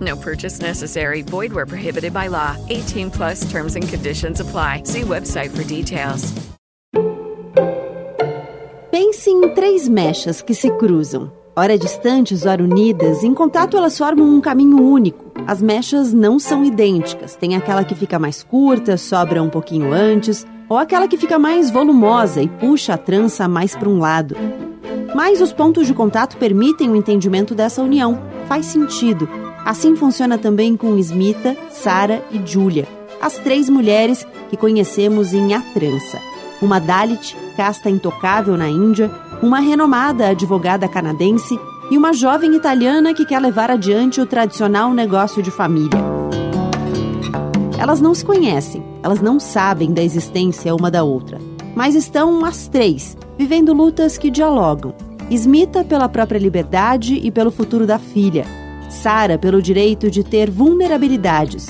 No purchase necessary. Void where prohibited by law. 18 plus terms and conditions apply. See website for details. Pense em três mechas que se cruzam. Ora distantes, ora unidas, em contato elas formam um caminho único. As mechas não são idênticas. Tem aquela que fica mais curta, sobra um pouquinho antes, ou aquela que fica mais volumosa e puxa a trança mais para um lado. Mas os pontos de contato permitem o entendimento dessa união. Faz sentido. Assim funciona também com Smita, Sara e Julia, as três mulheres que conhecemos em A Trança. Uma Dalit, casta intocável na Índia, uma renomada advogada canadense e uma jovem italiana que quer levar adiante o tradicional negócio de família. Elas não se conhecem, elas não sabem da existência uma da outra, mas estão as três, vivendo lutas que dialogam. Smita pela própria liberdade e pelo futuro da filha, Sara pelo direito de ter vulnerabilidades,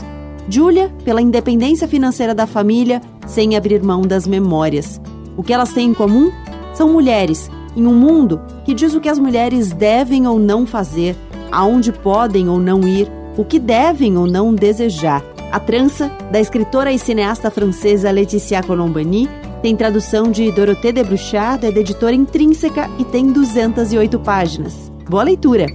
Julia pela independência financeira da família sem abrir mão das memórias. O que elas têm em comum? São mulheres, em um mundo que diz o que as mulheres devem ou não fazer, aonde podem ou não ir, o que devem ou não desejar. A Trança, da escritora e cineasta francesa Laetitia Colombani, tem tradução de Dorothée de Bruchard, é da editora Intrínseca e tem 208 páginas. Boa leitura!